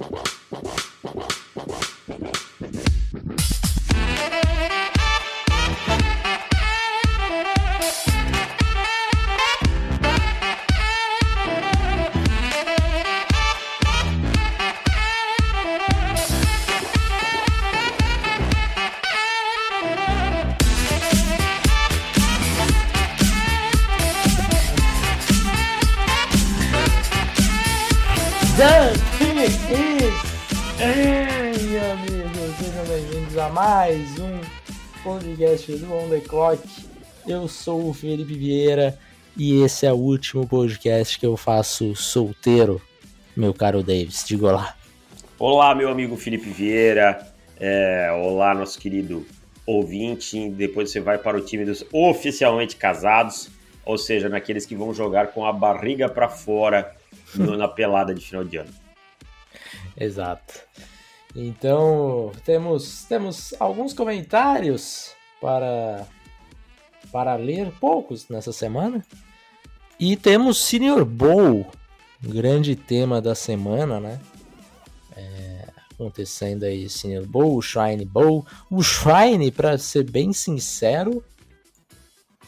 Wow. Podcast do On The Clock. Eu sou o Felipe Vieira e esse é o último podcast que eu faço solteiro, meu caro Davis. Diga olá. Olá, meu amigo Felipe Vieira. É, olá, nosso querido ouvinte. Depois você vai para o time dos oficialmente casados, ou seja, naqueles que vão jogar com a barriga para fora no, na pelada de final de ano. Exato. Então, temos, temos alguns comentários para, para ler, poucos nessa semana. E temos Senior Bowl, grande tema da semana, né? É, acontecendo aí Senior Bowl, Shrine Bowl. O Shrine, para ser bem sincero,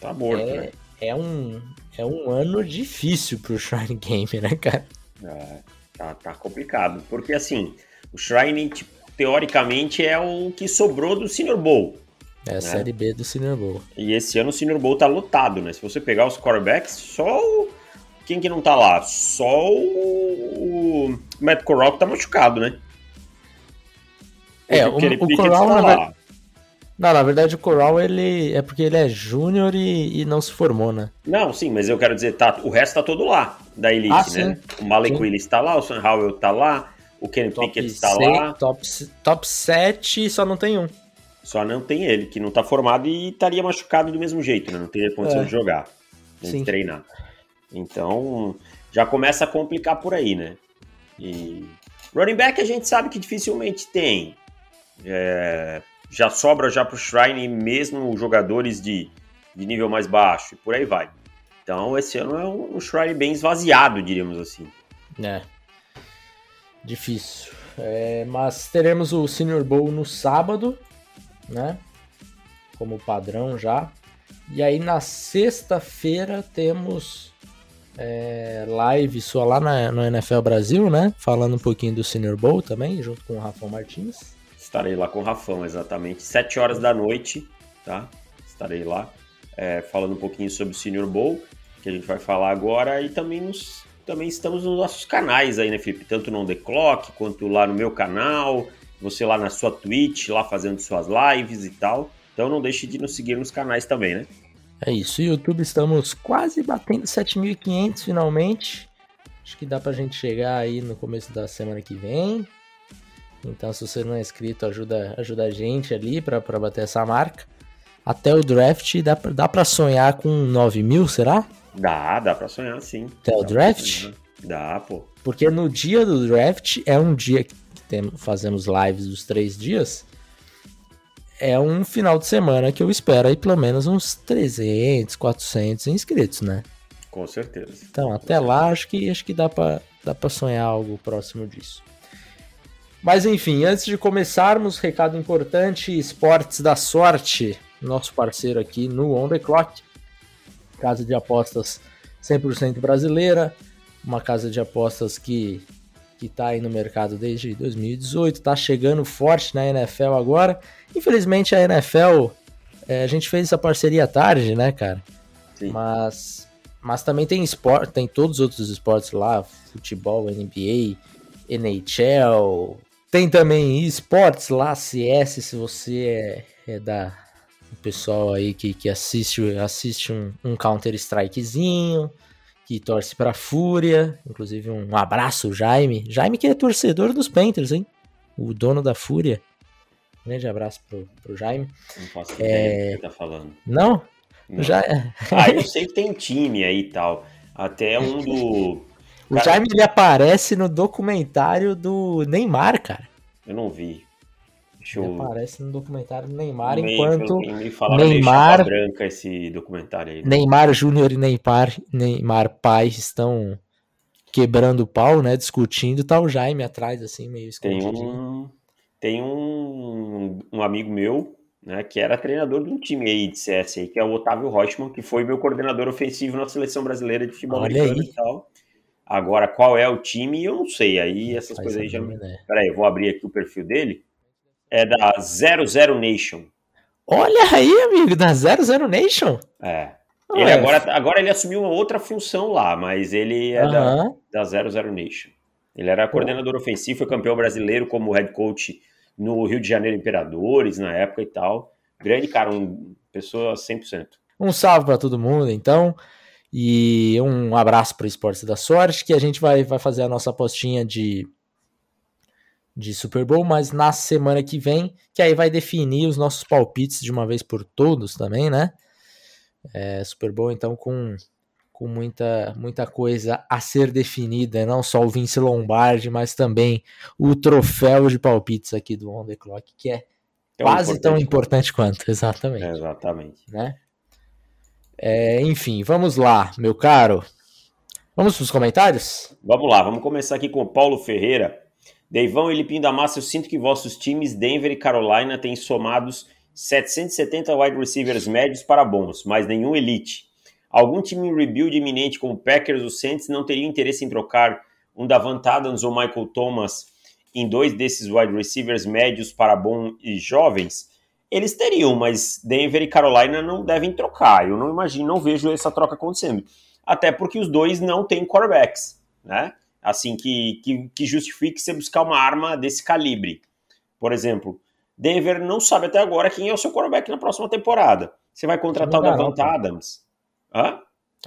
tá morto, é, né? é, um, é um ano difícil pro Shrine Game, né, cara? É, tá, tá complicado. Porque assim, o Shrine, tipo, teoricamente, é o que sobrou do Senior Bowl. É a né? série B do Senior Bowl. E esse ano o Senior Bowl tá lotado, né? Se você pegar os quarterbacks, só o... Quem que não tá lá? Só o, o Matt Corral que tá machucado, né? É, o, o, Corral, tá na, não, na verdade, o Corral ele é porque ele é júnior e, e não se formou, né? Não, sim, mas eu quero dizer, tá, o resto tá todo lá, da Elite, Ah, né? O Malik Sim. Willis tá lá, o Sam Howell tá lá, o Kenny Top, Pickett tá lá, top, top 7 só não tem um. Só não tem ele, que não tá formado e estaria machucado do mesmo jeito, né? Não teria condição É. de jogar, nem de treinar. Então, já começa a complicar por aí, né? E running back a gente sabe que dificilmente tem. É, já sobra já pro Shrine mesmo jogadores de, de nível mais baixo e por aí vai. Então, esse ano é um, um Shrine bem esvaziado, diríamos assim. É. Difícil. É, mas teremos o Senior Bowl no sábado, né? Como padrão já. E aí na sexta-feira temos é, live só lá na, no NFL Brasil, né? Falando um pouquinho do Senior Bowl também, junto com o Rafael Martins. Estarei lá com o Rafão, exatamente. 7 horas da noite, tá? Estarei lá é, falando um pouquinho sobre o Senior Bowl, que a gente vai falar agora, e também, nos, também estamos nos nossos canais aí, né, Felipe? Tanto no On The Clock, quanto lá no meu canal, você lá na sua Twitch, lá fazendo suas lives e tal. Então não deixe de nos seguir nos canais também, né? É isso, YouTube estamos quase batendo 7.500 finalmente. Acho que dá pra gente chegar aí no começo da semana que vem. Então, se você não é inscrito, ajuda, ajuda a gente ali pra, pra bater essa marca. Até o draft, dá, pra- dá pra sonhar com 9 mil, será? Dá, dá pra sonhar sim. Até o Dá pra draft? Dá, pô. Porque no dia do draft, é um dia que tem, fazemos lives dos três dias. É um final de semana que eu espero aí pelo menos uns 300, 400 inscritos, né? Com certeza. Então, até lá, acho que, acho que dá pra, dá pra sonhar algo próximo disso. Mas enfim, antes de começarmos, recado importante: Esportes da Sorte, nosso parceiro aqui no On The Clock. Casa de apostas 100% brasileira, uma casa de apostas que que tá aí no mercado desde 2018, tá chegando forte na NFL agora. Infelizmente a NFL, é, a gente fez essa parceria tarde, né, cara? Sim. Mas, mas também tem esporte, tem todos os outros esportes lá, futebol, NBA, NHL, tem também esportes lá, CS, se você é, é da o pessoal aí que, que assiste, assiste um, um Counter Strikezinho, que torce pra Fúria, inclusive um abraço, Jaime. Jaime que é torcedor dos Panthers, hein? O dono da Fúria. Grande abraço pro, pro Jaime. Não faço É. ideia do que você tá falando. Não? Não. Já, Ah, eu sei que tem time aí e tal. Até um do. o Cara- Jaime ele aparece no documentário do Neymar, cara. Eu não vi. Eu. aparece no documentário do Neymar, enquanto Neymar- branca esse documentário aí. né? Neymar Júnior e Neymar, Neymar pai estão quebrando o pau, né? Discutindo, tá o Jaime atrás, assim, meio escondidinho. Tem um, tem um, um amigo meu, né, que era treinador de um time aí de CS aí, que é o Otávio Rochman, que foi meu coordenador ofensivo na seleção brasileira de futebol Olha americano aí. e tal. Agora, qual é o time, eu não sei. Aí essas coisas aí já. Peraí, eu vou abrir aqui o perfil dele. É da 00 Nation. Olha aí, amigo, da 00 Nation. É. Ele agora, agora ele assumiu uma outra função lá, mas ele é uhum. da, da 00 Nation. Ele era coordenador ofensivo, foi campeão brasileiro como head coach no Rio de Janeiro Imperadores na época e tal. Grande cara, um pessoa 100%. Um salve para todo mundo, então. E um abraço para o Esportes da Sorte, que a gente vai, vai fazer a nossa apostinha de, de Super Bowl, mas na semana que vem, que aí vai definir os nossos palpites de uma vez por todos também, né? É, Super Bowl, então, com, com muita, muita coisa a ser definida, não só o Vince Lombardi, mas também o troféu de palpites aqui do On The Clock, que é tão quase importante tão importante quanto, exatamente. É, exatamente. Né? É, enfim, vamos lá, meu caro. Vamos para os comentários? Vamos lá, vamos começar aqui com o Paulo Ferreira. Deivão e Lipinho da Massa, eu sinto que vossos times Denver e Carolina têm somados 770 wide receivers médios para bons, mas nenhum elite. Algum time em rebuild iminente como Packers ou Saints não teria interesse em trocar um Davant Adams ou Michael Thomas em dois desses wide receivers médios para bons e jovens? eles teriam, mas Denver e Carolina não devem trocar. Eu não imagino, não vejo essa troca acontecendo. Até porque os dois não têm quarterbacks, né? Assim, que, que, que justifique você buscar uma arma desse calibre. Por exemplo, Denver não sabe até agora quem é o seu quarterback na próxima temporada. Você vai contratar o Davant Adams? Hã?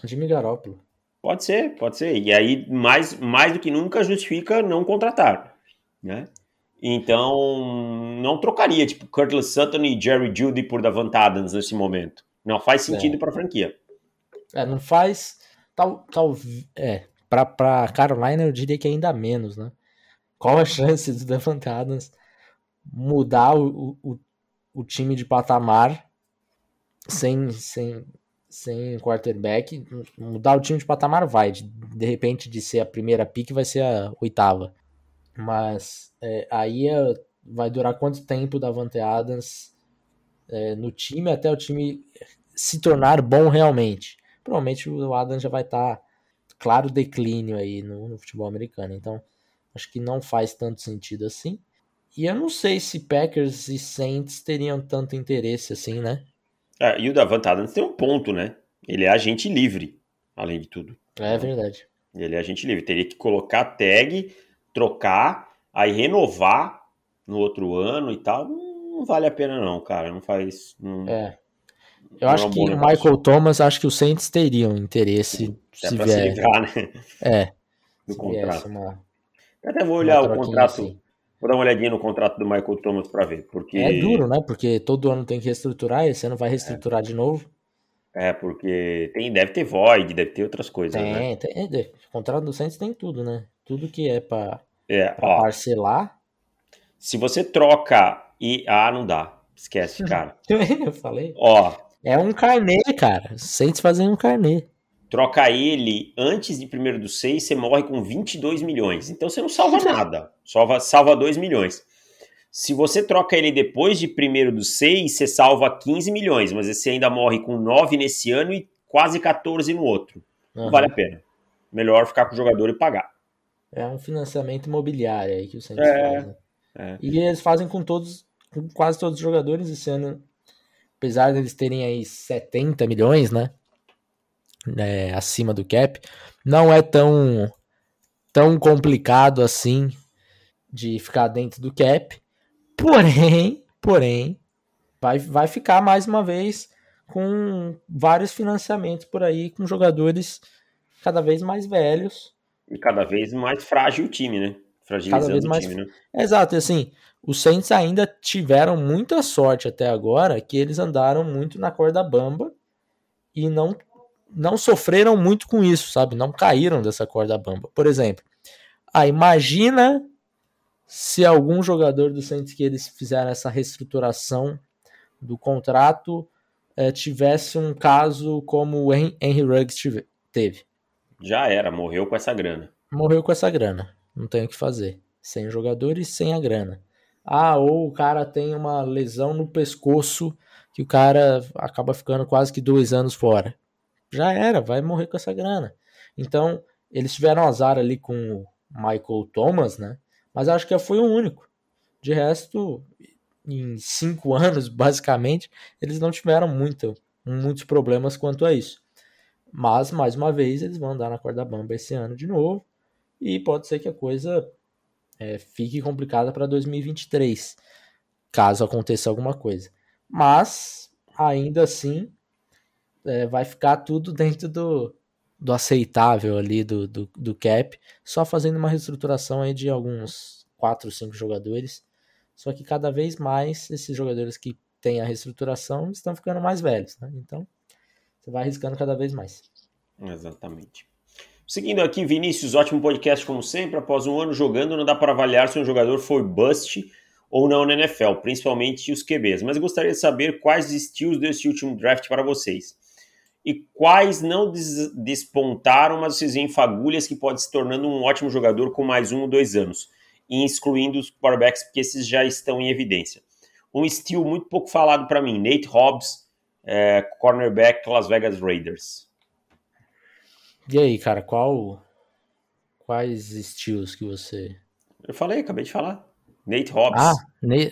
Jimmy Garoppolo. Pode ser, pode ser. E aí, mais, mais do que nunca, justifica não contratar, né? Então, não trocaria, tipo, Curtis Sutton e Jerry Judy por Davant Adams nesse momento. Não faz sentido é. para a franquia. É, não faz. Tal, tal, é, para Carolina eu diria que ainda menos, né? Qual a chance do Davant Adams mudar o, o, o time de patamar sem, sem, sem quarterback? Mudar o time de patamar vai. De, de repente, de ser a primeira pick, vai ser a oitava. Mas é, aí é, vai durar quanto tempo da Vante Adams é, no time até o time se tornar bom realmente? Provavelmente o Adams já vai estar tá, claro declínio aí no, no, futebol americano. Então acho que não faz tanto sentido assim. E eu não sei se Packers e Saints teriam tanto interesse assim, né? É, e o Davant Adams tem um ponto, né? Ele é agente livre, além de tudo. É verdade. Ele é agente livre. Teria que colocar tag trocar, aí renovar no outro ano e tal, não vale a pena não, cara. Não faz. Não, é. Eu acho é que o Michael Thomas, acho que os Saints teriam interesse é se vier. Se livrar, né? É. Do contrato. Uma, Eu até vou olhar o contrato. Assim. Vou dar uma olhadinha no contrato do Michael Thomas para ver, porque é duro, né? Porque todo ano tem que reestruturar, esse ano vai reestruturar é. de novo. É, porque tem, deve ter void, deve ter outras coisas, tem, né? Tem. O contrato do Saints tem tudo, né? Tudo que é para é, parcelar. Se você troca e. Ah, não dá. Esquece, cara. Eu falei. Ó. É um carnê, cara. Saints fazem um carnê. Troca ele antes de primeiro do seis, você morre com 22 milhões. Então você não salva nada. Salva, salva 2 milhões. Se você troca ele depois de primeiro do seis, você salva 15 milhões, mas você ainda morre com 9 nesse ano e quase 14 no outro. Não vale a pena. Melhor ficar com o jogador e pagar. É um financiamento imobiliário aí que o Santos é, faz. Né? É. E eles fazem com todos, com quase todos os jogadores esse ano. Apesar deles terem aí 70 milhões, né? É, acima do cap, não é tão, tão complicado assim de ficar dentro do cap. Porém, porém, vai, vai ficar mais uma vez com vários financiamentos por aí, com jogadores cada vez mais velhos e cada vez mais frágil o time, né? Fragilizando cada vez mais... o time, né? Exato, assim, os Saints ainda tiveram muita sorte até agora, que eles andaram muito na corda bamba e não não sofreram muito com isso, sabe? Não caíram dessa corda bamba. Por exemplo, ah, imagina se algum jogador do Saints que eles fizeram essa reestruturação do contrato é, tivesse um caso como o Henry Ruggs teve já era, morreu com essa grana. morreu com essa grana. Não tem o que fazer. Sem jogadores, sem a grana. Ah, ou o cara tem uma lesão no pescoço que o cara acaba ficando quase que dois anos fora. Já era, vai morrer com essa grana. Então, eles tiveram azar ali com o Michael Thomas, né? Mas acho que foi o único. De resto, em cinco anos, basicamente, eles não tiveram muito, muitos problemas quanto a isso. Mas, mais uma vez, eles vão andar na corda bamba esse ano de novo. E pode ser que a coisa é, fique complicada para 2023, caso aconteça alguma coisa. Mas, ainda assim, é, vai ficar tudo dentro do, do aceitável ali do, do, do cap, só fazendo uma reestruturação aí de alguns 4, 5 jogadores só que cada vez mais esses jogadores que têm a reestruturação estão ficando mais velhos, né? Então você vai arriscando cada vez mais. Exatamente. Seguindo aqui, Vinícius, ótimo podcast como sempre. Após um ano jogando, não dá para avaliar se um jogador foi bust ou não na NFL, principalmente os QBs. Mas gostaria de saber quais estilos desse último draft para vocês. E quais não des despontaram, mas vocês veem fagulhas que pode se tornando um ótimo jogador com mais um ou dois anos e excluindo os quarterbacks, porque esses já estão em evidência. Um estilo muito pouco falado para mim, Nate Hobbs, é, cornerback Las Vegas Raiders. E aí, cara, qual quais estilos que você... Eu falei, acabei de falar. Nate Hobbs. Ah,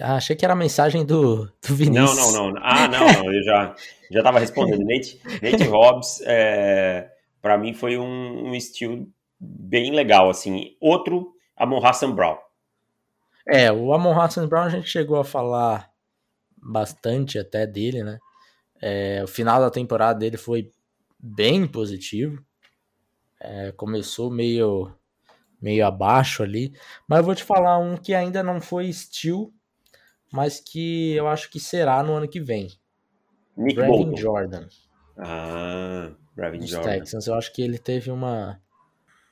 ah achei que era a mensagem do, do Vinícius. Não, não, não. Ah, não, não. Eu já já estava respondendo. Nate, Nate Hobbs, é, para mim, foi um, um estilo bem legal. assim. Outro Amon Hassan Brown. É, o Amon Hassan Brown a gente chegou a falar bastante até dele, né? É, o final da temporada dele foi bem positivo. É, começou meio meio abaixo ali, mas eu vou te falar um que ainda não foi steel, mas que eu acho que será no ano que vem. Nick Brevin Bolton. Jordan. Ah, Brevin Jordan. Texans, eu acho que ele teve uma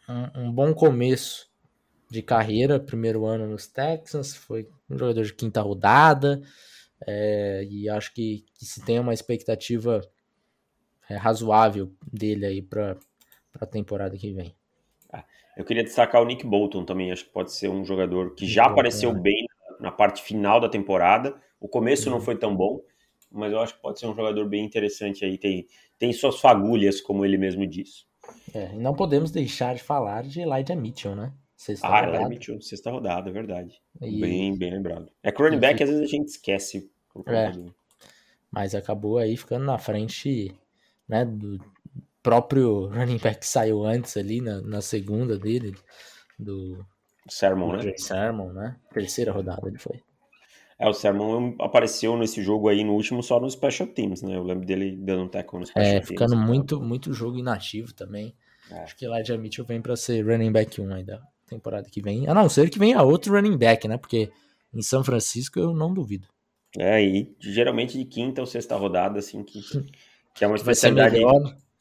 um, um bom começo de carreira, primeiro ano nos Texans, foi um jogador de quinta rodada, é, e acho que, que, se tem uma expectativa é, razoável dele aí para a temporada que vem. Ah, eu queria destacar o Nick Bolton também, acho que pode ser um jogador que já apareceu é. bem na parte final da temporada, o começo uhum. não foi tão bom, mas eu acho que pode ser um jogador bem interessante aí, tem, tem suas fagulhas, como ele mesmo disse. É, e não podemos deixar de falar de Elijah Mitchell, né? Sexta ah, rodada. ela emitiu sexta rodada, é verdade. E... Bem, bem lembrado. É que o running back às vezes a gente esquece. É, mas acabou aí ficando na frente né, do próprio running back saiu antes ali na, na segunda dele, do Sermon, né? Sermon, né? Terceira rodada ele foi. É, o Sermon apareceu nesse jogo aí no último só nos Special Teams, né? Eu lembro dele dando um tackle no Special é, Teams. É, ficando muito, muito jogo inativo também. É. Acho que Elijah Mitchell vem para ser running back 1 ainda temporada que vem. A não ser que venha outro running back, né? Porque em São Francisco eu não duvido. É, e geralmente de quinta ou sexta rodada, assim, que, que é uma especialidade.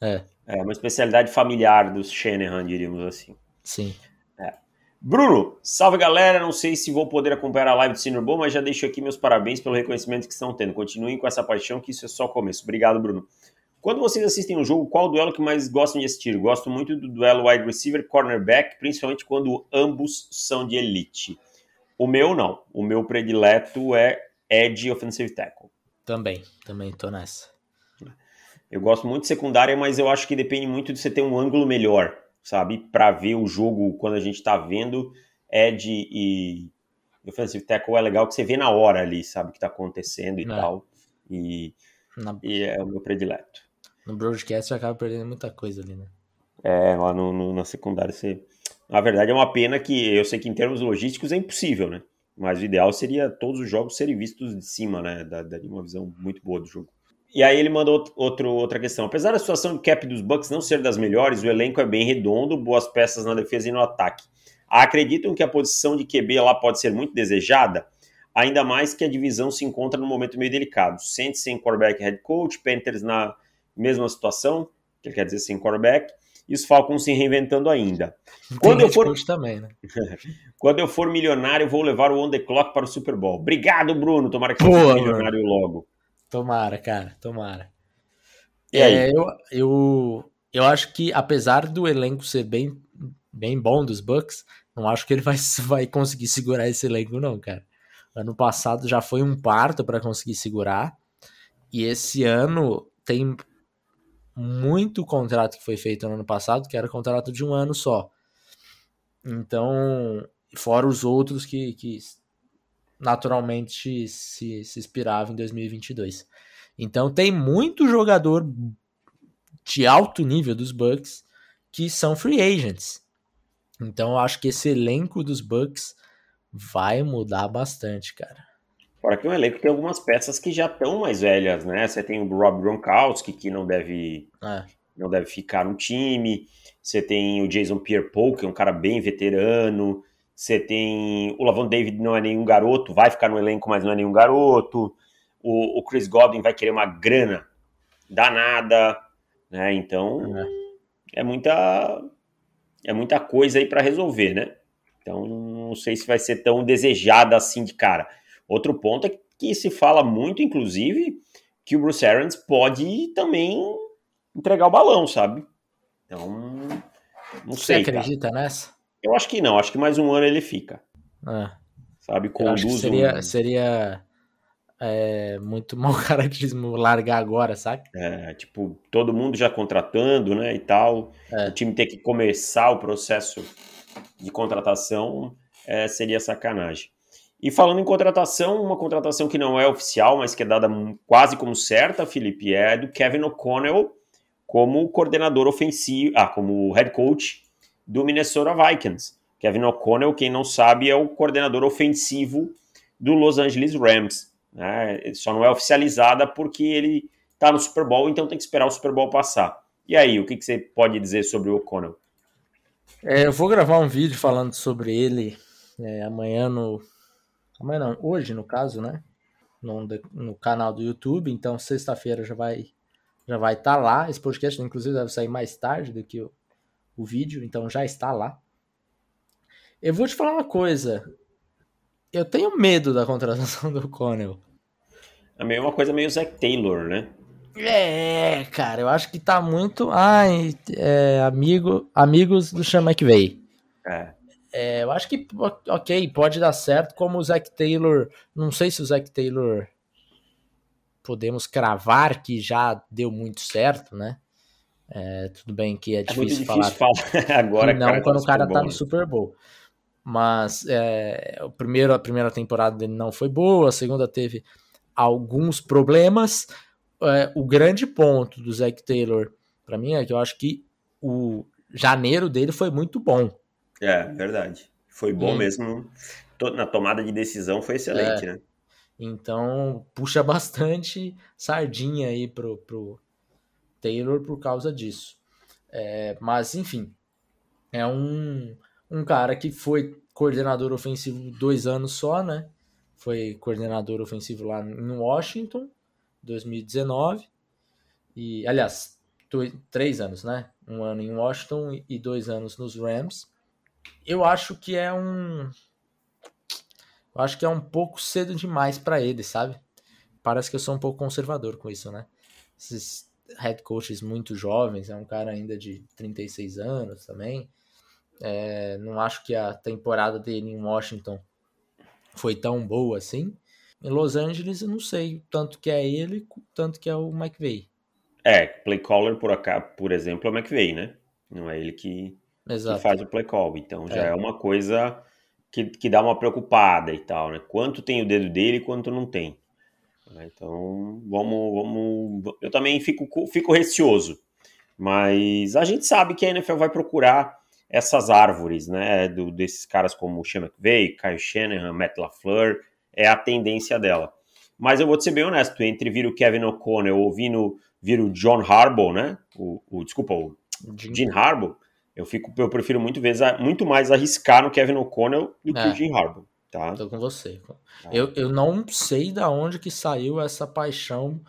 É. é uma especialidade familiar dos Shanahan, diríamos assim. Sim. É. Bruno, salve galera. Não sei se vou poder acompanhar a live do Senior Bowl, mas já deixo aqui meus parabéns pelo reconhecimento que estão tendo. Continuem com essa paixão, que isso é só começo. Obrigado, Bruno. Quando vocês assistem um jogo, qual o duelo que mais gostam de assistir? Gosto muito do duelo wide receiver cornerback, principalmente quando ambos são de elite. O meu não. O meu predileto é edge offensive tackle. Também, também tô nessa. Eu gosto muito de secundária, mas eu acho que depende muito de você ter um ângulo melhor, sabe? Para ver o jogo quando a gente tá vendo edge e offensive tackle é legal que você vê na hora ali, sabe o que tá acontecendo e é. tal. E, na... e é o meu predileto. No broadcast você acaba perdendo muita coisa ali, né? É, lá no, no, na secundária você. Na verdade, é uma pena que eu sei que em termos logísticos é impossível, né? Mas o ideal seria todos os jogos serem vistos de cima, né? Da, da uma visão muito boa do jogo. E aí ele mandou outro, outra questão. Apesar da situação de cap dos Bucks não ser das melhores, o elenco é bem redondo, boas peças na defesa e no ataque. Acreditam que a posição de QB lá pode ser muito desejada? Ainda mais que a divisão se encontra num momento meio delicado. Sente sem quarterback head coach, Panthers na mesma situação, que ele quer dizer sem quarterback, e os Falcons se reinventando ainda. Quando eu for também, né? Quando eu for milionário, vou levar o On The Clock para o Super Bowl. Obrigado, Bruno. Tomara que seja milionário logo. Tomara, cara. Tomara. E é, aí? eu, eu, eu acho que, apesar do elenco ser bem bem bom dos Bucks. Não acho que ele vai, vai conseguir segurar esse elenco, não, cara. Ano passado já foi um parto para conseguir segurar. E esse ano tem muito contrato que foi feito no ano passado, que era contrato de um ano só. Então, fora os outros que, que naturalmente se, se inspiravam em 2022. Então, tem muito jogador de alto nível dos Bucks que são free agents. Então, eu acho que esse elenco dos Bucks vai mudar bastante, cara. Fora que o elenco tem algumas peças que já estão mais velhas, né? Você tem o Rob Gronkowski, que não deve, é. não deve ficar no time. Você tem o Jason Pierre-Paul, que é um cara bem veterano. Você tem o Lavon David, não é nenhum garoto, vai ficar no elenco, mas não é nenhum garoto. O, o Chris Godwin vai querer uma grana danada, né? Então é, é muita é muita coisa aí para resolver, né? Então não sei se vai ser tão desejada assim de cara. Outro ponto é que se fala muito, inclusive, que o Bruce Arians pode também entregar o balão, sabe? Então, não Você sei. Você acredita cara. nessa? Eu acho que não, acho que mais um ano ele fica. É. Sabe, conduz seria, um... seria é, muito mau caratismo largar agora, sabe? É, tipo, todo mundo já contratando, né, e tal. É. O time ter que começar o processo de contratação é, seria sacanagem. E falando em contratação, uma contratação que não é oficial, mas que é dada quase como certa, Felipe, é do Kevin O'Connell como coordenador ofensivo, ah, como head coach do Minnesota Vikings. Kevin O'Connell, quem não sabe, é o coordenador ofensivo do Los Angeles Rams. Né? Só não é oficializada porque ele está no Super Bowl, então tem que esperar o Super Bowl passar. E aí, o que, que você pode dizer sobre o O'Connell? É, eu vou gravar um vídeo falando sobre ele é, amanhã no Amanhã não, hoje no caso, né? No, no canal do YouTube, então sexta-feira já vai já vai estar tá lá. Esse podcast, inclusive, deve sair mais tarde do que o, o vídeo, então já está lá. Eu vou te falar uma coisa. Eu tenho medo da contratação do Connell. É meio uma coisa meio Zack Taylor, né? É, cara, eu acho que tá muito. Ai, é, amigo, amigos do Sean McVay. É. É, eu acho que, ok, pode dar certo, como o Zac Taylor. Não sei se o Zac Taylor podemos cravar que já deu muito certo, né? É, tudo bem que é difícil, é falar, falar agora. Não cara, quando o cara tá no né? Super Bowl. Mas é, o primeiro, a primeira temporada dele não foi boa, a segunda teve alguns problemas. É, o grande ponto do Zac Taylor, para mim, é que eu acho que o janeiro dele foi muito bom. É, verdade. Foi bom e... mesmo. Na tomada de decisão foi excelente, é. né? Então, puxa bastante sardinha aí pro, pro Taylor por causa disso. É, mas, enfim, é um, um cara que foi coordenador ofensivo dois anos só, né? Foi coordenador ofensivo lá em Washington, 2019. E, aliás, dois, três anos, né? Um ano em Washington e dois anos nos Rams eu acho que é um. Eu acho que é um pouco cedo demais para ele, sabe? Parece que eu sou um pouco conservador com isso, né? Esses head coaches muito jovens, é um cara ainda de 36 anos também. É, não acho que a temporada dele em Washington foi tão boa assim. Em Los Angeles, eu não sei tanto que é ele, tanto que é o McVay. É, play caller por, acá, por exemplo, é o McVay, né? Não é ele que que faz o play call. Então já é, é uma coisa que, que dá uma preocupada e tal, né? Quanto tem o dedo dele e quanto não tem. Né? Então vamos, vamos. Eu também fico, fico receoso. Mas a gente sabe que a NFL vai procurar essas árvores, né? Do, desses caras como o Sean McVay, Kyle Shanahan, Matt LaFleur, é a tendência dela. Mas eu vou te ser bem honesto, entre vir o Kevin O'Connell ou vir o, vir o John Harbaugh, né? O, o desculpa, o Jim Harbaugh, eu, fico, eu prefiro muito, vezes, muito mais arriscar no Kevin O'Connell do que é, o Jim Harbaugh. Tá? Tô com você. Tá. Eu, eu não sei da onde que saiu essa paixão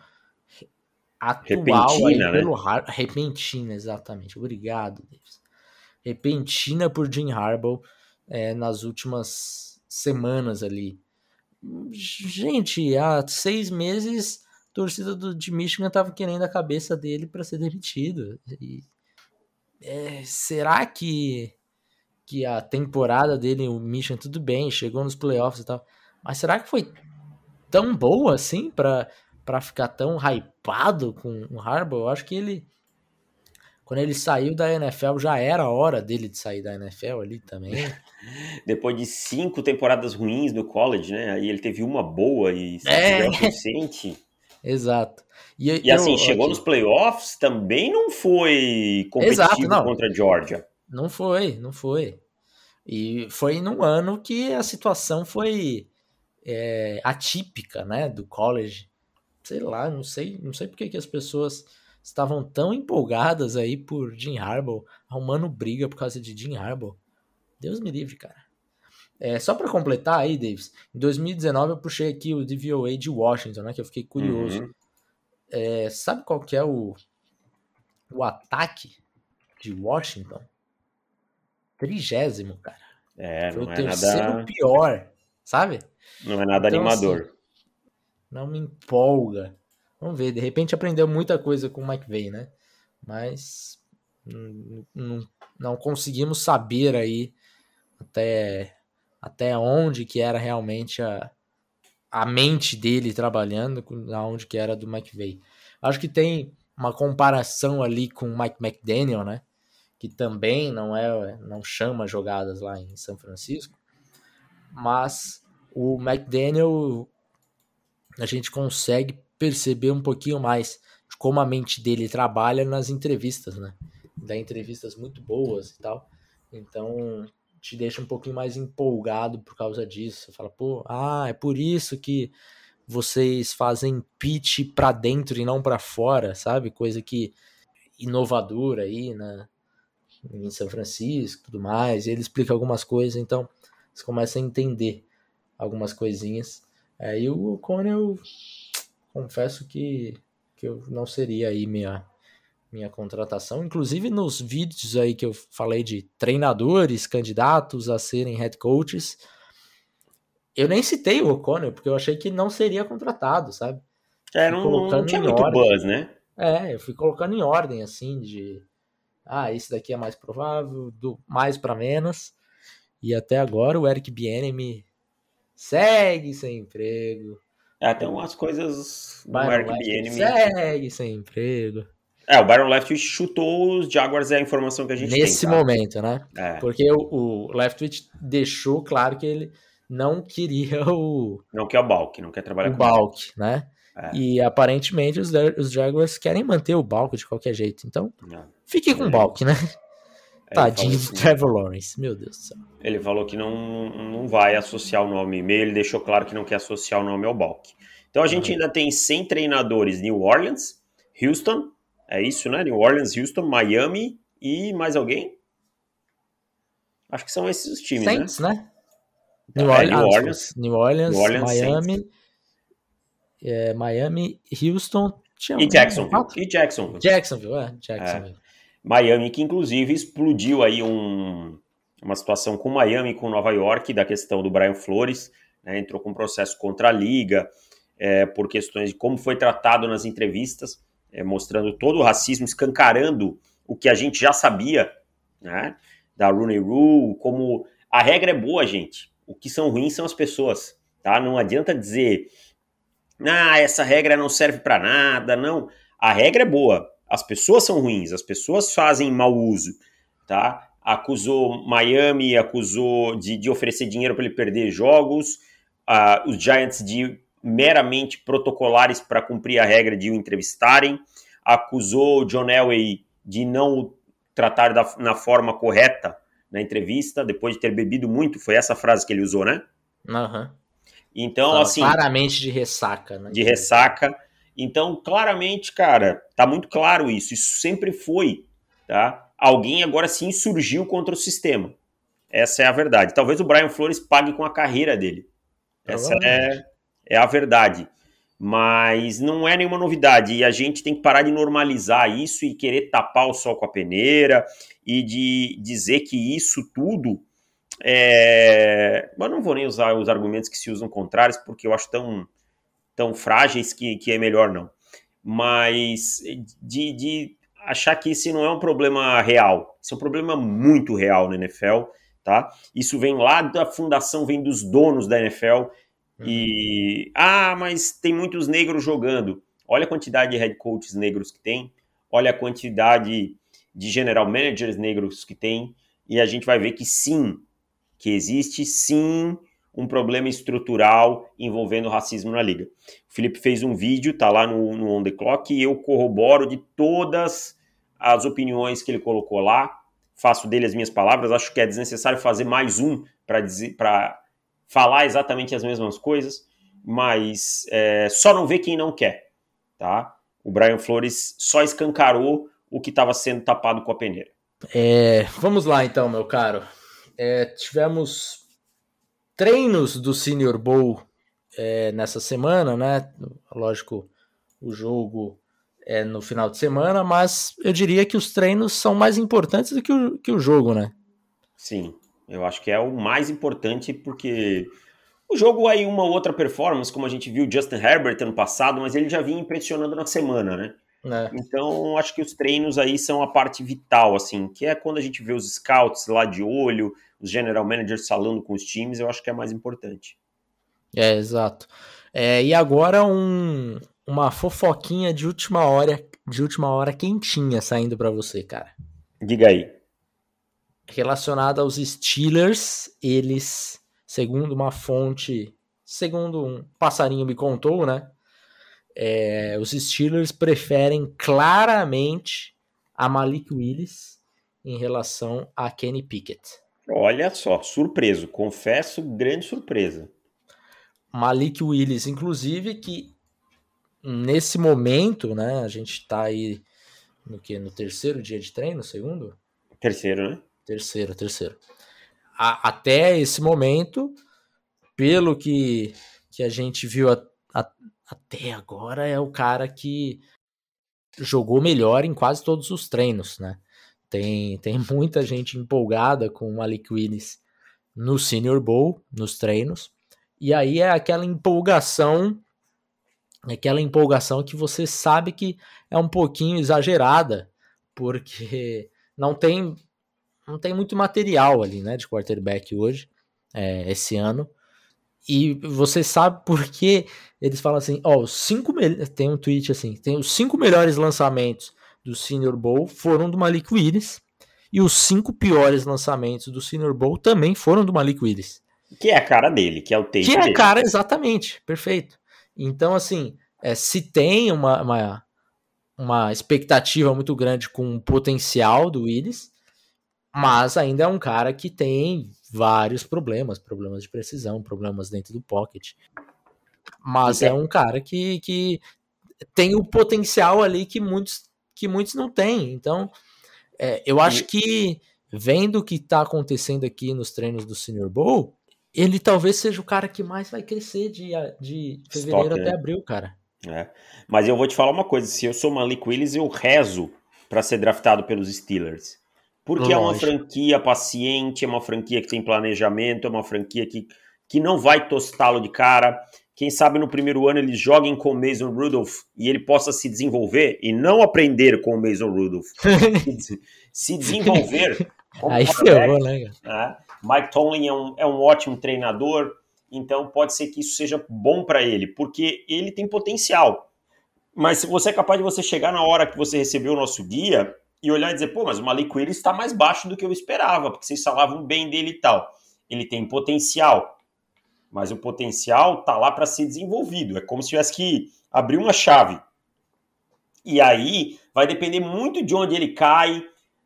atual repentina, aí pelo né? repentina, exatamente. Obrigado, Davis. Repentina por Jim Harbaugh é, nas últimas semanas ali. Gente, há seis meses a torcida do, de Michigan tava querendo a cabeça dele para ser demitido. E é, será que que a temporada dele, o Mission, tudo bem, chegou nos playoffs e tal. Mas será que foi tão boa assim para para ficar tão hypado com o Harbaugh? Eu acho que ele quando ele saiu da NFL já era a hora dele de sair da NFL ali também. Depois de cinco temporadas ruins no college, né? Aí ele teve uma boa e se é. suficiente. Exato. E, e eu, assim, chegou aqui... nos playoffs, também não foi competitivo Exato, não. contra a Georgia. Não foi, não foi. E foi num ano que a situação foi é, atípica, né, do college. Sei lá, não sei, não sei porque que as pessoas estavam tão empolgadas aí por Jim Harbaugh, arrumando briga por causa de Jim Harbaugh. Deus me livre, cara. É, só para completar aí, Davis, em 2019 eu puxei aqui o DVOA de Washington, né, que eu fiquei curioso. Uhum. É, sabe qual que é o, o ataque de Washington? Trigésimo, cara. É, Foi não o é terceiro nada... pior, sabe? Não é nada então, animador. Assim, não me empolga. Vamos ver, de repente aprendeu muita coisa com o McVeigh, né? Mas não, não conseguimos saber aí até, até onde que era realmente a, a mente dele trabalhando, aonde que era do McVeigh. Acho que tem uma comparação ali com o Mike McDaniel, né? Que também não é, não chama jogadas lá em São Francisco, mas o McDaniel a gente consegue perceber um pouquinho mais de como a mente dele trabalha nas entrevistas, né? Dá entrevistas muito boas e tal. Então, te deixa um pouquinho mais empolgado por causa disso. Fala, pô, ah, é por isso que vocês fazem pitch para dentro e não para fora, sabe? Coisa que inovadora aí, né? Em São Francisco, tudo mais. E ele explica algumas coisas, então você começa a entender algumas coisinhas. Aí o Conel confesso que, que eu não seria aí minha, minha contratação. Inclusive nos vídeos aí que eu falei de treinadores, candidatos a serem head coaches, eu nem citei o O'Connell, porque eu achei que não seria contratado, sabe? É, não, não tinha muito ordem. buzz, né? É, eu fui colocando em ordem, assim, de... Ah, esse daqui é mais provável, do mais para menos. E até agora o Eric Bieniemy segue sem emprego. É, tem umas coisas do Airbnb. Segue sem emprego. É, o Byron Leftwich chutou os Jaguars, é a informação que a gente Nesse tem. Nesse momento, né? É. Porque o, o Leftwich deixou claro que ele não queria o. Não quer o Balk, não quer trabalhar o com Balk, né? É. E aparentemente os, os Jaguars querem manter o Balk de qualquer jeito. Então, não. fique com o Balk, né? Tadinho do Trevor Lawrence, meu Deus do céu. Ele falou que não, não vai associar o nome e-mail, ele deixou claro que não quer associar o nome ao Balk. Então a gente uhum. ainda tem 100 treinadores New Orleans, Houston, é isso, né? New Orleans, Houston, Miami e mais alguém? Acho que são esses os times, Saints, né? né? New, é, Orleans, New, Orleans, New Orleans, New Orleans, Miami, é, Miami, Houston e Jacksonville. E Jacksonville. Jacksonville, é, Jacksonville. É. Miami, que inclusive explodiu aí um, uma situação com Miami e com Nova York, da questão do Brian Flores, né, entrou com um processo contra a liga, é, por questões de como foi tratado nas entrevistas, é, mostrando todo o racismo, escancarando o que a gente já sabia, né, da Rooney Rule, como a regra é boa, gente, o que são ruins são as pessoas, tá? Não adianta dizer, ah, essa regra não serve para nada, não. A regra é boa, as pessoas são ruins, as pessoas fazem mau uso, tá? Acusou Miami, acusou de, de oferecer dinheiro para ele perder jogos, uh, os Giants de meramente protocolares para cumprir a regra de o entrevistarem, acusou John Elway de não o tratar da, na forma correta na entrevista, depois de ter bebido muito, foi essa frase que ele usou, né? Uhum. Então, assim. Claramente de ressaca, né? De ressaca. Então, claramente, cara, tá muito claro isso. Isso sempre foi, tá? Alguém agora sim surgiu contra o sistema. Essa é a verdade. Talvez o Brian Flores pague com a carreira dele. Essa é, é a verdade. Mas não é nenhuma novidade. E a gente tem que parar de normalizar isso e querer tapar o sol com a peneira e de dizer que isso tudo é. Mas não vou nem usar os argumentos que se usam contrários, porque eu acho tão tão frágeis que, que é melhor não. Mas de, de achar que esse não é um problema real. Isso é um problema muito real na NFL, tá? Isso vem lá da fundação, vem dos donos da NFL. Uhum. E ah, mas tem muitos negros jogando. Olha a quantidade de head coaches negros que tem, olha a quantidade de general managers negros que tem, e a gente vai ver que sim, que existe sim um problema estrutural envolvendo racismo na liga. O Felipe fez um vídeo, tá lá no, no On The Clock, e eu corroboro de todas as opiniões que ele colocou lá, faço dele as minhas palavras, acho que é desnecessário fazer mais um para falar exatamente as mesmas coisas, mas é, só não vê quem não quer, tá? O Brian Flores só escancarou o que estava sendo tapado com a peneira. É, vamos lá então, meu caro. É, tivemos treinos do Senior Bowl é, nessa semana, né? Lógico, o jogo é no final de semana, mas eu diria que os treinos são mais importantes do que o, que o jogo, né? Sim, eu acho que é o mais importante porque o jogo aí uma outra performance, como a gente viu Justin Herbert ano passado, mas ele já vinha impressionando na semana, né? É. Então, acho que os treinos aí são a parte vital, assim, que é quando a gente vê os scouts lá de olho, os general managers falando com os times, eu acho que é mais importante. É, exato. É, e agora um, uma fofoquinha de última hora, de última hora quentinha saindo para você, cara. Diga aí. Relacionada aos Steelers, eles, segundo uma fonte, segundo um passarinho me contou, né? É, os Steelers preferem claramente a Malik Willis em relação a Kenny Pickett. Olha só, surpreso, confesso, grande surpresa. Malik Willis, inclusive, que nesse momento, né, a gente está aí no que no terceiro dia de treino, segundo? Terceiro, né? Terceiro, terceiro. A, até esse momento, pelo que, que a gente viu a, a, até agora é o cara que jogou melhor em quase todos os treinos, né? Tem, tem muita gente empolgada com o Malik Willis no Senior Bowl, nos treinos. E aí é aquela empolgação, aquela empolgação que você sabe que é um pouquinho exagerada, porque não tem não tem muito material ali, né, de quarterback hoje, é, esse ano. E você sabe por que eles falam assim, ó, os cinco tem um tweet assim, tem os cinco melhores lançamentos do Senior Bowl foram do Malik Willis e os cinco piores lançamentos do Senior Bowl também foram do Malik Willis. Que é a cara dele, que é o tape Que é a cara, exatamente, perfeito. Então, assim, é, se tem uma, uma, uma expectativa muito grande com o potencial do Willis, mas ainda é um cara que tem vários problemas, problemas de precisão, problemas dentro do pocket. Mas é um cara que, que tem o potencial ali que muitos, que muitos não têm. Então, é, eu acho que vendo o que está acontecendo aqui nos treinos do Senior Bowl, ele talvez seja o cara que mais vai crescer de, de fevereiro Stock, até né? abril, cara. É. Mas eu vou te falar uma coisa: se eu sou Malik Willis, eu rezo para ser draftado pelos Steelers. Porque Lógico. é uma franquia paciente, é uma franquia que tem planejamento, é uma franquia que, que não vai tostá-lo de cara. Quem sabe no primeiro ano eles joguem com o Mason Rudolph e ele possa se desenvolver e não aprender com o Mason Rudolph. se desenvolver. Aí ferrou, né? né? Mike Tomlin é um, é um ótimo treinador, então pode ser que isso seja bom para ele, porque ele tem potencial. Mas se você é capaz de você chegar na hora que você recebeu o nosso guia e olhar e dizer, pô, mas o Malik Willis está mais baixo do que eu esperava, porque vocês falavam bem dele e tal. Ele tem potencial, mas o potencial tá lá para ser desenvolvido. É como se tivesse que abrir uma chave. E aí vai depender muito de onde ele cai,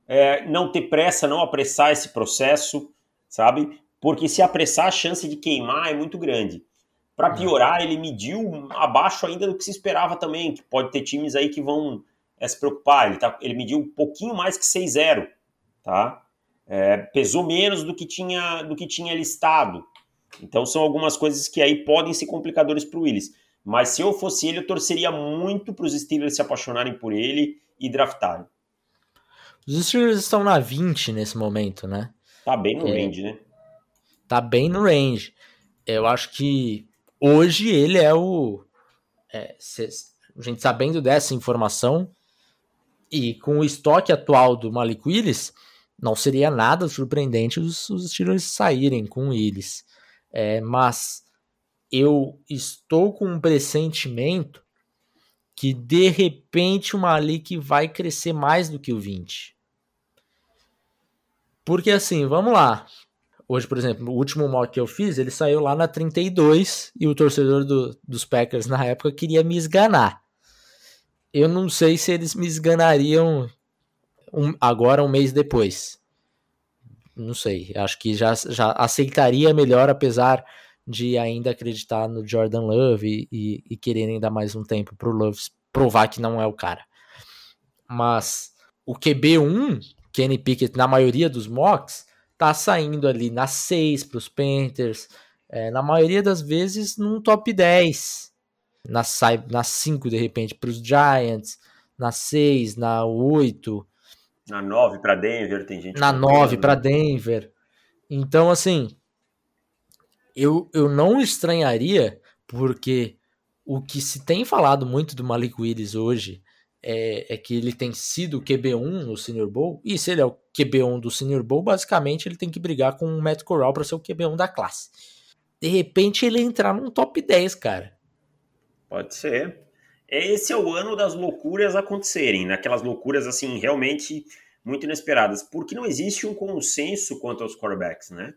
é, não ter pressa, não apressar esse processo, sabe? Porque se apressar, a chance de queimar é muito grande. Para piorar, ele mediu abaixo ainda do que se esperava também, que pode ter times aí que vão é se preocupar. Ele, tá, ele mediu um pouquinho mais que 6,0, tá? É, pesou menos do que tinha do que tinha listado. Então são algumas coisas que aí podem ser complicadores para o Willis. Mas se eu fosse ele, eu torceria muito para os Steelers se apaixonarem por ele e draftarem. Os Steelers estão na 20 nesse momento, né? Tá bem no é, range, né? Tá bem no range. Eu acho que hoje ele é o. É, a gente sabendo dessa informação, e com o estoque atual do Malik Willis, não seria nada surpreendente os, os Steelers saírem com eles. É, mas eu estou com um pressentimento que de repente o Malik vai crescer mais do que o 20. Porque assim, vamos lá. Hoje, por exemplo, o último mock que eu fiz, ele saiu lá na 32 e o torcedor do, dos Packers na época queria me esganar. Eu não sei se eles me esganariam um, agora, um mês depois. Não sei. Acho que já, já aceitaria melhor, apesar de ainda acreditar no Jordan Love e, e, e quererem dar mais um tempo para o Love provar que não é o cara. Mas o QB1, Kenny Pickett, na maioria dos mocks, tá saindo ali na 6 para os Panthers, é, na maioria das vezes num top 10, na, na 5 de repente para os Giants, na 6, na 8. Na 9 para Denver, tem gente. Na 9 para Denver. Então, assim, eu, eu não estranharia, porque o que se tem falado muito do Malik Willis hoje é, é, que ele tem sido QB1 no Senior Bowl, e se ele é o QB1 do Senior Bowl, basicamente ele tem que brigar com o Matt Corral para ser o QB1 da classe. De repente ele entrar num top 10, cara. Pode ser. Esse é o ano das loucuras acontecerem, naquelas loucuras assim realmente muito inesperadas, porque não existe um consenso quanto aos quarterbacks, né?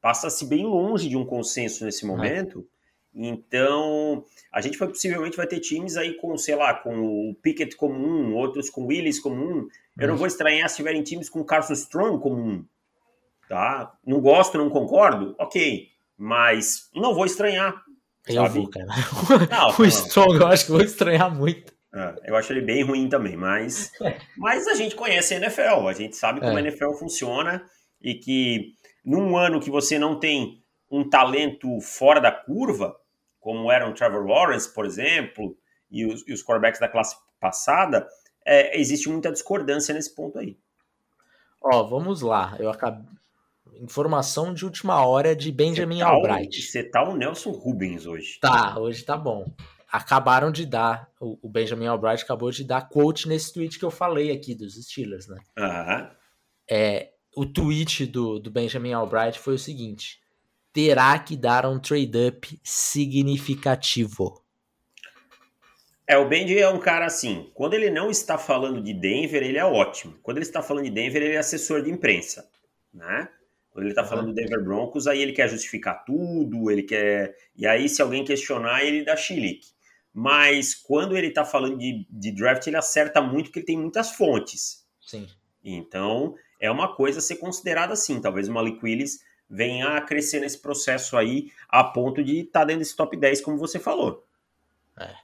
Passa-se bem longe de um consenso nesse momento. Então, a gente vai, possivelmente vai ter times aí com, sei lá, com o Pickett como um, outros com o Willis como um. Eu não vou estranhar se tiverem times com o Carson Strong como um. Tá? Não gosto, não concordo? Ok. Mas não vou estranhar. Eu sabe? vou, cara. Não, o Strong eu acho que vou estranhar muito. É, eu acho ele bem ruim também, mas, mas a gente conhece a NFL, a gente sabe como é. a NFL funciona e que num ano que você não tem um talento fora da curva, como eram Trevor Lawrence, por exemplo, e os, e os quarterbacks da classe passada, é, existe muita discordância nesse ponto aí. Ó, vamos lá. Eu acabei. Informação de última hora de Benjamin tá Albright. Você tá o Nelson Rubens hoje. Tá, hoje tá bom. Acabaram de dar, o, Benjamin Albright acabou de dar quote nesse tweet que eu falei aqui dos Steelers, né? Aham. É, o tweet do, do Benjamin Albright foi o seguinte: terá que dar um trade-up significativo. É, o Benji é um cara assim, quando ele não está falando de Denver, ele é ótimo. Quando ele está falando de Denver, ele é assessor de imprensa, né? Quando ele está falando do Denver Broncos, aí ele quer justificar tudo, ele quer... E aí, se alguém questionar, ele dá chilique. Mas quando ele está falando de, de draft, ele acerta muito, porque ele tem muitas fontes. Sim. Então, é uma coisa a ser considerada assim. Talvez o Malik Willis venha a crescer nesse processo aí a ponto de estar tá dentro desse top 10, como você falou. É.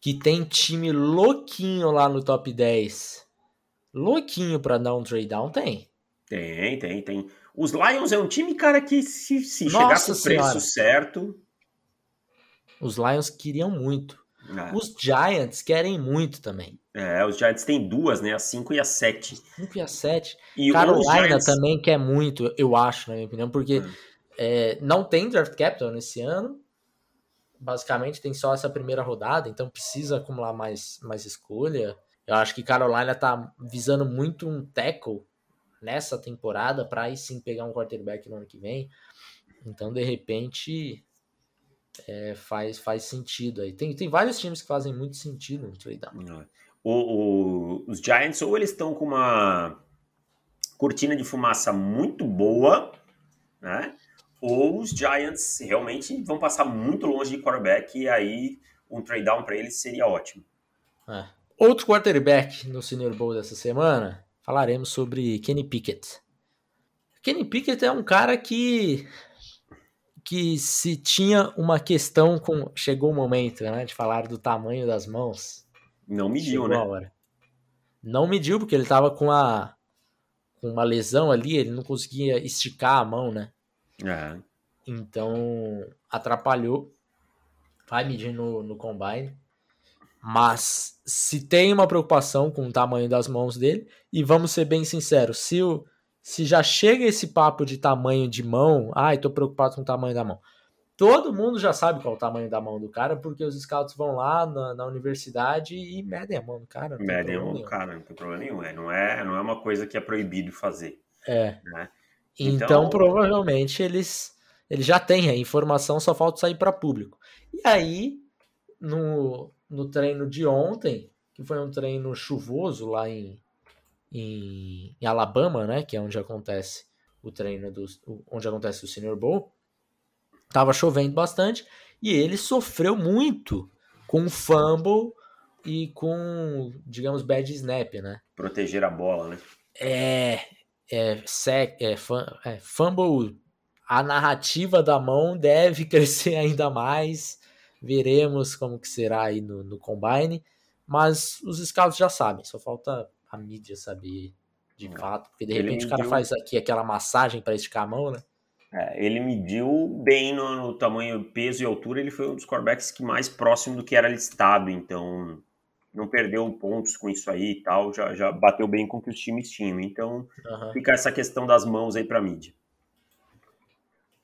Que tem time louquinho lá no top 10. Louquinho para dar um trade down, tem. Tem, tem, tem. Os Lions é um time, cara, que se, se chegar com o preço certo. Os Lions queriam muito. É. Os Giants querem muito também. É, os Giants têm duas, né? A 5 e a 7. 5 e a 7. E Carolina Giants... também quer muito, eu acho, na minha opinião, porque é. É, não tem draft capital nesse ano. Basicamente tem só essa primeira rodada, então precisa acumular mais, mais escolha. Eu acho que Carolina tá visando muito um tackle nessa temporada para aí sim pegar um quarterback no ano que vem. Então, de repente, é, faz, faz sentido aí. Tem, tem vários times que fazem muito sentido no trade down. É. O, o, os Giants, ou eles estão com uma cortina de fumaça muito boa, né? Ou os Giants realmente vão passar muito longe de quarterback e aí um trade down para eles seria ótimo. É. Outro quarterback no Senior Bowl dessa semana, falaremos sobre Kenny Pickett. Kenny Pickett é um cara que que se tinha uma questão com. Chegou o momento, né? De falar do tamanho das mãos. Não mediu, Chegou né? Não mediu, porque ele tava com a. Com uma lesão ali, ele não conseguia esticar a mão, né? É. Então atrapalhou. Vai medir no, no combine. Mas se tem uma preocupação com o tamanho das mãos dele, e vamos ser bem sinceros, se o, se já chega esse papo de tamanho de mão, ai, tô preocupado com o tamanho da mão. todo mundo já sabe qual é o tamanho da mão do cara, porque os scouts vão lá na, na universidade e medem a mão do cara. Medem a mão do cara, não tem problema nenhum. É, não, é, não é uma coisa que é proibido fazer. É. Né? Então, então, provavelmente eles, eles já têm a informação, só falta sair para público. E aí, no, no treino de ontem, que foi um treino chuvoso lá em, em, em Alabama, né, que é onde acontece o treino do, onde acontece o Senior Bowl, tava chovendo bastante e ele sofreu muito com fumble e com, digamos, bad snap, né? Proteger a bola, né? É, é, sec, é, é fumble, a narrativa da mão deve crescer ainda mais. Veremos como que será aí no, no combine, mas os scouts já sabem, só falta a mídia saber de fato, porque de repente ele o cara mediu... faz aqui aquela massagem para esticar a mão, né? É, ele mediu bem no, no, tamanho, peso e altura, ele foi um dos quarterbacks que mais próximo do que era listado, então não perdeu pontos com isso aí e tal, já, já bateu bem com o que os times tinham, então uhum. fica essa questão das mãos aí para mídia.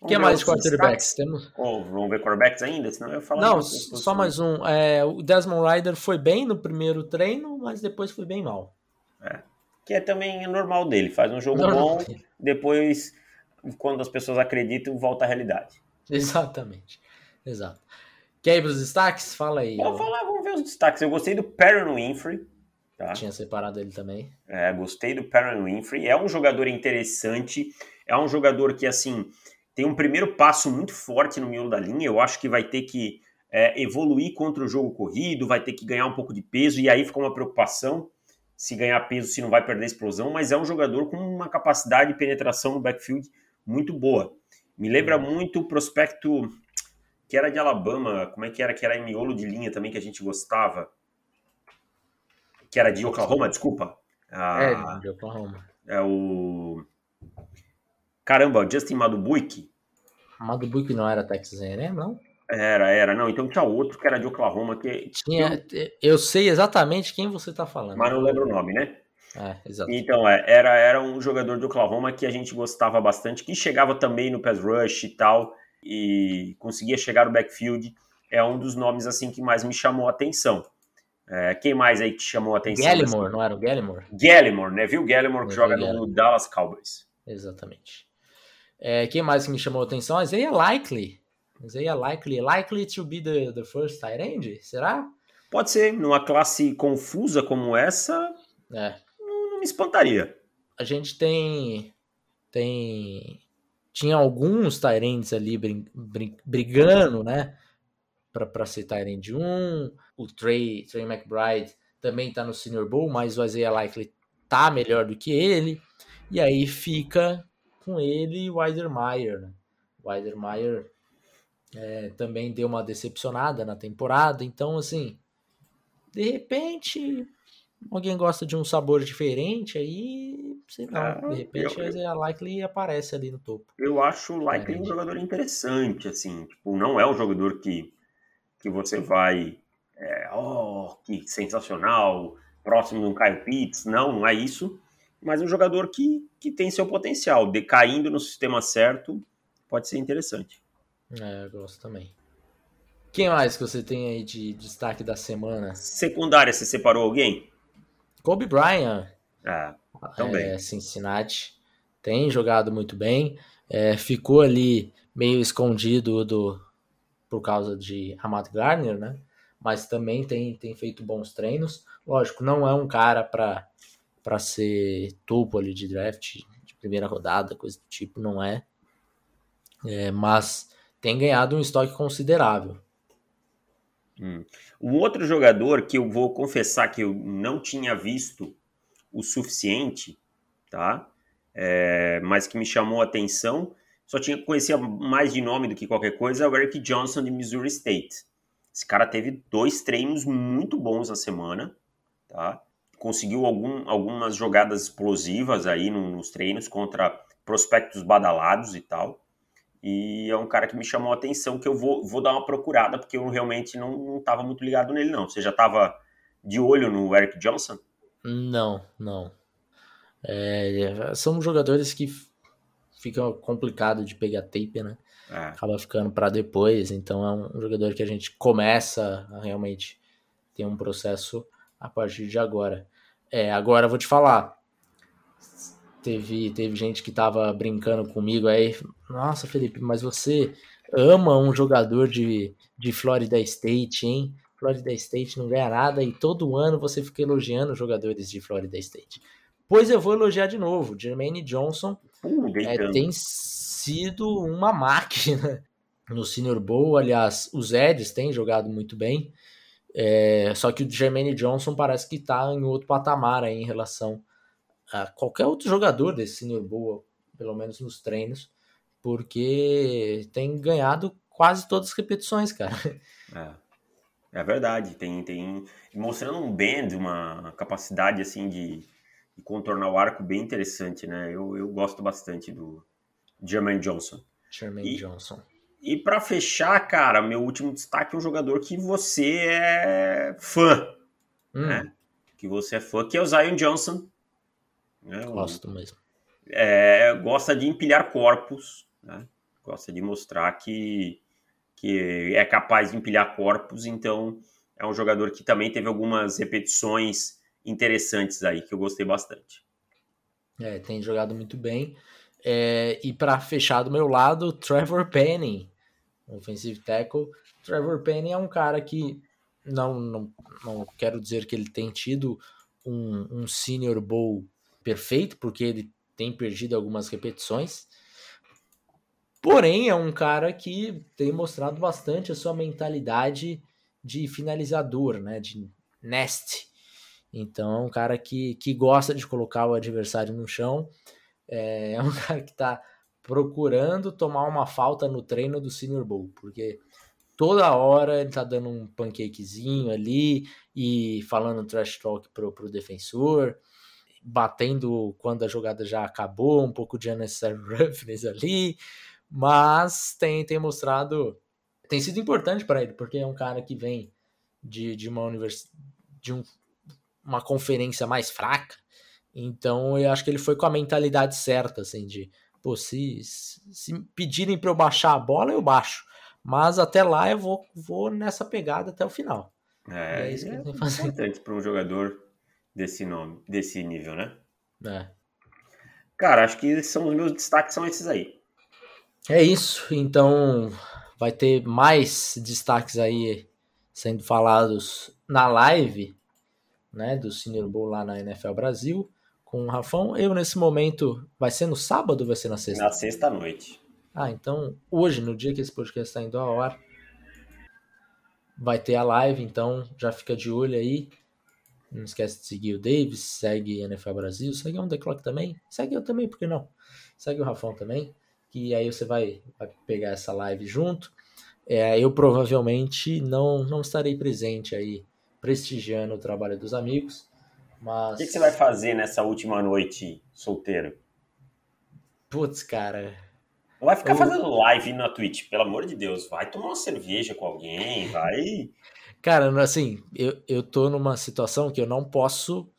O que mais de quarterbacks? Temos... Oh, vamos ver quarterbacks ainda? Senão eu ia falar Não, só mais um. É, o Desmond Ryder foi bem no primeiro treino, mas depois foi bem mal. É que é também normal dele. Faz um jogo normal. bom, depois, quando as pessoas acreditam, volta à realidade. Exatamente. Exato. Quer ir para os destaques? Fala aí. Vamos falar, vamos ver os destaques. Eu gostei do Perrin Winfrey. Tá? Tinha separado ele também. É, gostei do Perrin Winfrey. É um jogador interessante. É um jogador que, assim, tem um primeiro passo muito forte no miolo da linha. Eu acho que vai ter que é, evoluir contra o jogo corrido, vai ter que ganhar um pouco de peso, e aí fica uma preocupação se ganhar peso, se não vai perder explosão, mas é um jogador com uma capacidade de penetração no backfield muito boa. Me lembra uhum. muito o prospecto que era de Alabama, como é que era, que era em miolo de linha também que a gente gostava, que era de Oklahoma, desculpa. Ah, é, de Oklahoma. É o... Caramba, Justin Madubuik. Madubuik não era Texas A&M, não? Era, era. Não, então tinha outro que era de Oklahoma que. Tinha, eu sei exatamente quem você está falando. Mas não lembro o nome, né? É, exato. Então, é, era, era um jogador de Oklahoma que a gente gostava bastante, que chegava também no pass rush e tal, e conseguia chegar no backfield. É um dos nomes assim que mais me chamou a atenção. É, quem mais aí que te chamou a atenção? Gallimore, não era o Gallimore? Gallimore, né? Viu? Gallimore que joga no Dallas Cowboys. Exatamente. É, quem mais que me chamou a atenção? Isaiah Likely, é likely, likely to be the, the first tight end? Será? Pode ser. Numa classe confusa como essa, é. não, não me espantaria. A gente tem. Tem. Tinha alguns Tyrands ali brigando, né? Para ser Tyrant 1. O Trey, Trey McBride também tá no Senior Bowl, mas o Isaiah Likely tá melhor do que ele. E aí fica com ele e o Weidermeyer, né? O Weidermeyer é, também deu uma decepcionada na temporada. Então, assim, de repente, alguém gosta de um sabor diferente, aí, sei lá, ah, de repente eu, a Likely aparece ali no topo. Eu acho o Likely um jogador interessante, assim, tipo, não é um jogador que, que você vai, é, oh, que sensacional, próximo de um Kyle Pitts, não, não é isso, mas um jogador que, que tem seu potencial, decaindo no sistema certo, pode ser interessante. É, eu gosto também. Quem mais que você tem aí de destaque da semana? Secundária, você separou alguém? Kobe Bryant. Ah, também. É, Cincinnati. Tem jogado muito bem. É, ficou ali meio escondido do, por causa de Hamad Garner, né? Mas também tem, tem feito bons treinos. Lógico, não é um cara para ser topo ali de draft, de primeira rodada, coisa do tipo, não é. é mas tem ganhado um estoque considerável. Hum. Um outro jogador que eu vou confessar que eu não tinha visto o suficiente, tá? É, mas que me chamou a atenção, só tinha conhecia mais de nome do que qualquer coisa, é o Eric Johnson de Missouri State. Esse cara teve dois treinos muito bons na semana, tá? Conseguiu algum, algumas jogadas explosivas aí nos treinos contra prospectos badalados e tal. E é um cara que me chamou a atenção, que eu vou, vou dar uma procurada, porque eu realmente não estava muito ligado nele, não. Você já estava de olho no Eric Johnson? Não, não. É, são jogadores que fica complicado de pegar tape, né? é. acaba ficando para depois. Então é um jogador que a gente começa a realmente ter um processo a partir de agora. É, agora eu vou te falar. Teve, teve gente que tava brincando comigo aí. Nossa, Felipe, mas você ama um jogador de, de Florida State, hein? Florida State não ganha nada e todo ano você fica elogiando jogadores de Florida State. Pois eu vou elogiar de novo. Jermaine Johnson uh, é, tem sido uma máquina no Senior Bowl. Aliás, os Eds têm jogado muito bem. É, só que o Jermaine Johnson parece que está em outro patamar aí em relação a qualquer outro jogador desse Senior Bowl, pelo menos nos treinos, porque tem ganhado quase todas as repetições, cara. É. É verdade, tem, tem mostrando um bend, uma capacidade assim de, de contornar o arco bem interessante, né? Eu, eu gosto bastante do Jermaine Johnson. Jermaine e, Johnson. E para fechar, cara, meu último destaque é um jogador que você é fã, hum. né? Que você é fã, que é o Zion Johnson. Né? Gosto mesmo. É, gosta de empilhar corpos, né? Gosta de mostrar que que é capaz de empilhar corpos, então é um jogador que também teve algumas repetições interessantes aí, que eu gostei bastante. É, tem jogado muito bem. É, e para fechar do meu lado, Trevor Penning, offensive tackle. Trevor Penning é um cara que não, não, não quero dizer que ele tem tido um, um senior bowl perfeito, porque ele tem perdido algumas repetições, Porém, é um cara que tem mostrado bastante a sua mentalidade de finalizador, né? De nest. Então, é um cara que, que gosta de colocar o adversário no chão. É, é um cara que está procurando tomar uma falta no treino do Senior Bowl, porque toda hora ele tá dando um pancakezinho ali e falando trash talk pro, pro defensor, batendo quando a jogada já acabou, um pouco de unnecessary roughness ali, mas tem, tem mostrado. Tem sido importante para ele, porque é um cara que vem de, de uma universidade. de um, uma conferência mais fraca. Então eu acho que ele foi com a mentalidade certa, assim, de pô, se, se pedirem para eu baixar a bola, eu baixo. Mas até lá eu vou, vou nessa pegada até o final. É, é isso que é tem que fazer. importante para um jogador desse nome, desse nível, né? É. Cara, acho que são os meus destaques são esses aí. É isso, então vai ter mais destaques aí sendo falados na live, né, do Senior Bowl lá na NFL Brasil com o Rafão. Eu nesse momento vai ser no sábado ou vai ser na sexta? Na sexta noite. Ah, então hoje, no dia que esse podcast está indo ao ar, vai ter a live, então já fica de olho aí. Não esquece de seguir o Davis, segue NFL Brasil, segue o On The Clock também, segue eu também, por que não? Segue o Rafão também que aí você vai, vai pegar essa live junto. É, eu provavelmente não, não estarei presente aí, prestigiando o trabalho dos amigos, mas... O que, que você vai fazer nessa última noite solteiro? Putz, cara... Não vai ficar eu... fazendo live na Twitch, pelo amor de Deus. Vai tomar uma cerveja com alguém, vai... Cara, assim, eu, eu tô numa situação que eu não posso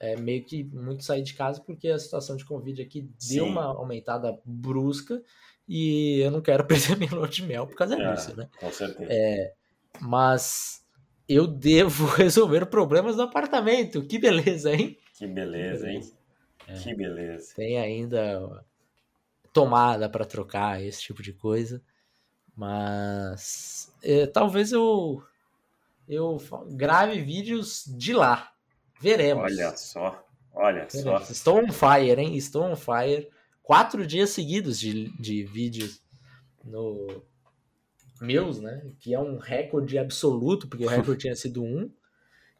é, meio que muito sair de casa porque a situação de Covid aqui Sim. deu uma aumentada brusca e eu não quero perder minha lua de mel por causa é, disso, né? Com certeza. É, mas eu devo resolver problemas do apartamento. Que beleza, hein? Que beleza, hein? É, que beleza. Tem ainda tomada para trocar, esse tipo de coisa. Mas é, talvez eu eu grave vídeos de lá. Veremos. Olha só, olha Veremos. só. Estou on fire, hein? Estou on fire. Quatro dias seguidos de, de vídeos no meus, né? Que é um recorde absoluto, porque o recorde tinha sido um.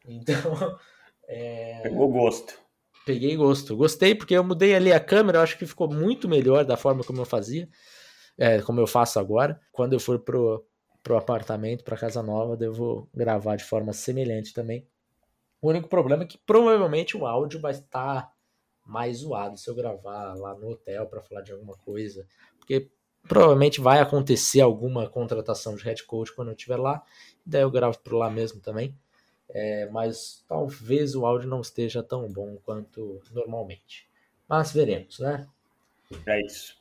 Então. É... Pegou gosto. Peguei gosto. Gostei porque eu mudei ali a câmera, eu acho que ficou muito melhor da forma como eu fazia, é, como eu faço agora. Quando eu for pro, pro apartamento, pra casa nova, devo gravar de forma semelhante também. O único problema é que provavelmente o áudio vai estar mais zoado se eu gravar lá no hotel para falar de alguma coisa, porque provavelmente vai acontecer alguma contratação de head coach quando eu estiver lá, daí eu gravo por lá mesmo também. É, mas talvez o áudio não esteja tão bom quanto normalmente. Mas veremos, né? É isso.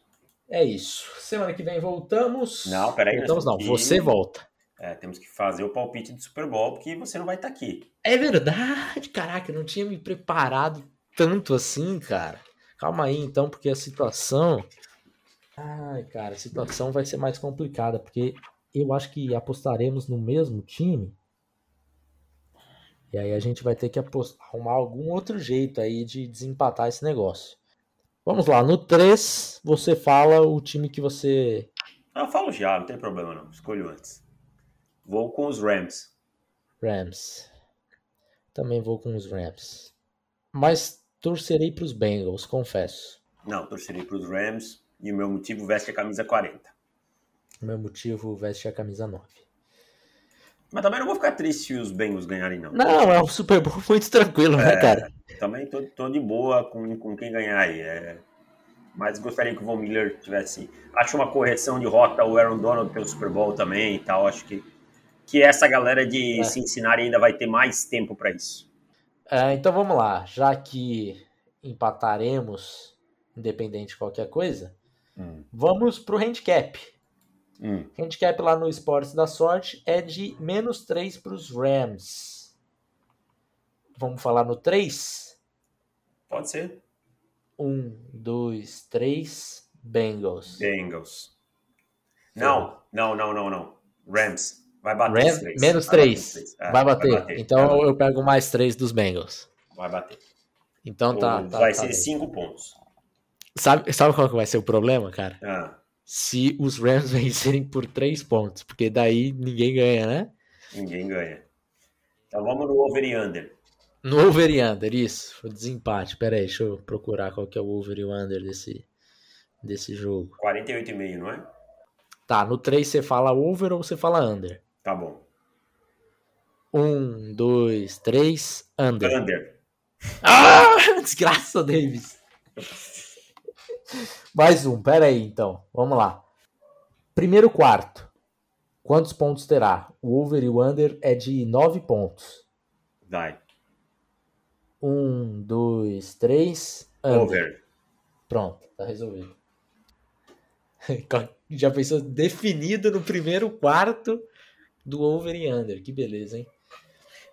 É isso. Semana que vem voltamos. Não, peraí. Voltamos não, você volta. É, temos que fazer o palpite do Super Bowl, porque você não vai estar aqui. É verdade, caraca, eu não tinha me preparado tanto assim, cara. Calma aí então, porque a situação. Ai, cara, a situação vai ser mais complicada, porque eu acho que apostaremos no mesmo time. E aí a gente vai ter que arrumar algum outro jeito aí de desempatar esse negócio. Vamos lá, no 3, você fala o time que você. Eu falo já, não tem problema não. Escolho antes. Vou com os Rams. Rams. Também vou com os Rams. Mas torcerei para os Bengals, confesso. Não, torcerei para os Rams e o meu motivo veste a camisa 40. O meu motivo veste a camisa 9. Mas também não vou ficar triste se os Bengals ganharem, não. Não, é um Super Bowl muito tranquilo, né, É, cara? Também tô, tô de boa com, com quem ganhar aí. É... Mas gostaria que o Von Miller tivesse. Acho uma correção de rota o Aaron Donald pelo Super Bowl também e tal. Acho que, que essa galera de É. Cincinnati ainda vai ter mais tempo para isso. É, então vamos lá, já que empataremos, independente de qualquer coisa, vamos pro handicap. Hum. Handicap lá no Esportes da Sorte é de menos 3 para os Rams. Vamos falar no 3? Pode ser. 1, 2, 3, Bengals. Bengals. Não, não, não, não, não. Rams. Vai bater Rams, os três. menos Vai bater 3. os três. É, vai, bater. Então vai bater. eu pego mais 3 dos Bengals. Vai bater. Então tá. O- tá vai tá ser bem. cinco pontos. Sabe, sabe qual que vai ser o problema, cara? Ah, Se os Rams vencerem por 3 pontos, porque daí ninguém ganha, né? ninguém ganha. Então vamos no over e under. No over e under, isso. O desempate. Pera aí, deixa eu procurar qual que é o over e o under desse, desse jogo. 48,5, não é? Tá, no 3 você fala over ou você fala under? Tá bom. 1, 2, 3, under. Under. Ah! Desgraça, Davis. Mais um, pera aí então. Vamos lá. Primeiro quarto. Quantos pontos terá? O over e o under é de 9 pontos. Vai. 1, 2, 3, under. Over. Pronto, tá resolvido. Já pensou definido no primeiro quarto do over e under. Que beleza, hein?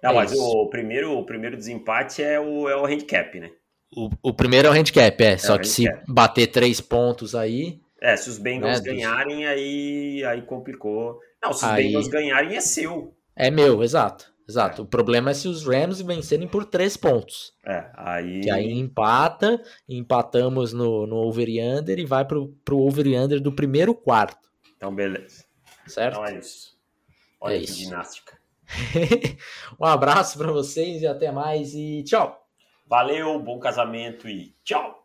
Não, É mas isso. o primeiro, o primeiro desempate é o, é o handicap, né? O, o primeiro é o handicap, é. só o que se handicap. bater três pontos aí. É, se os Bengals Né, dos- ganharem, aí, aí complicou. Não, se os Aí- Bengals ganharem, é seu. É meu, exato. Exato. O problema é se os Rams vencerem por três pontos. É, aí. Que aí empata, empatamos no, no over e under e vai pro, pro over e under do primeiro quarto. Então, beleza. Certo? Então é isso. Olha É que isso. ginástica. um abraço pra vocês e até mais e tchau! Valeu, bom casamento e tchau!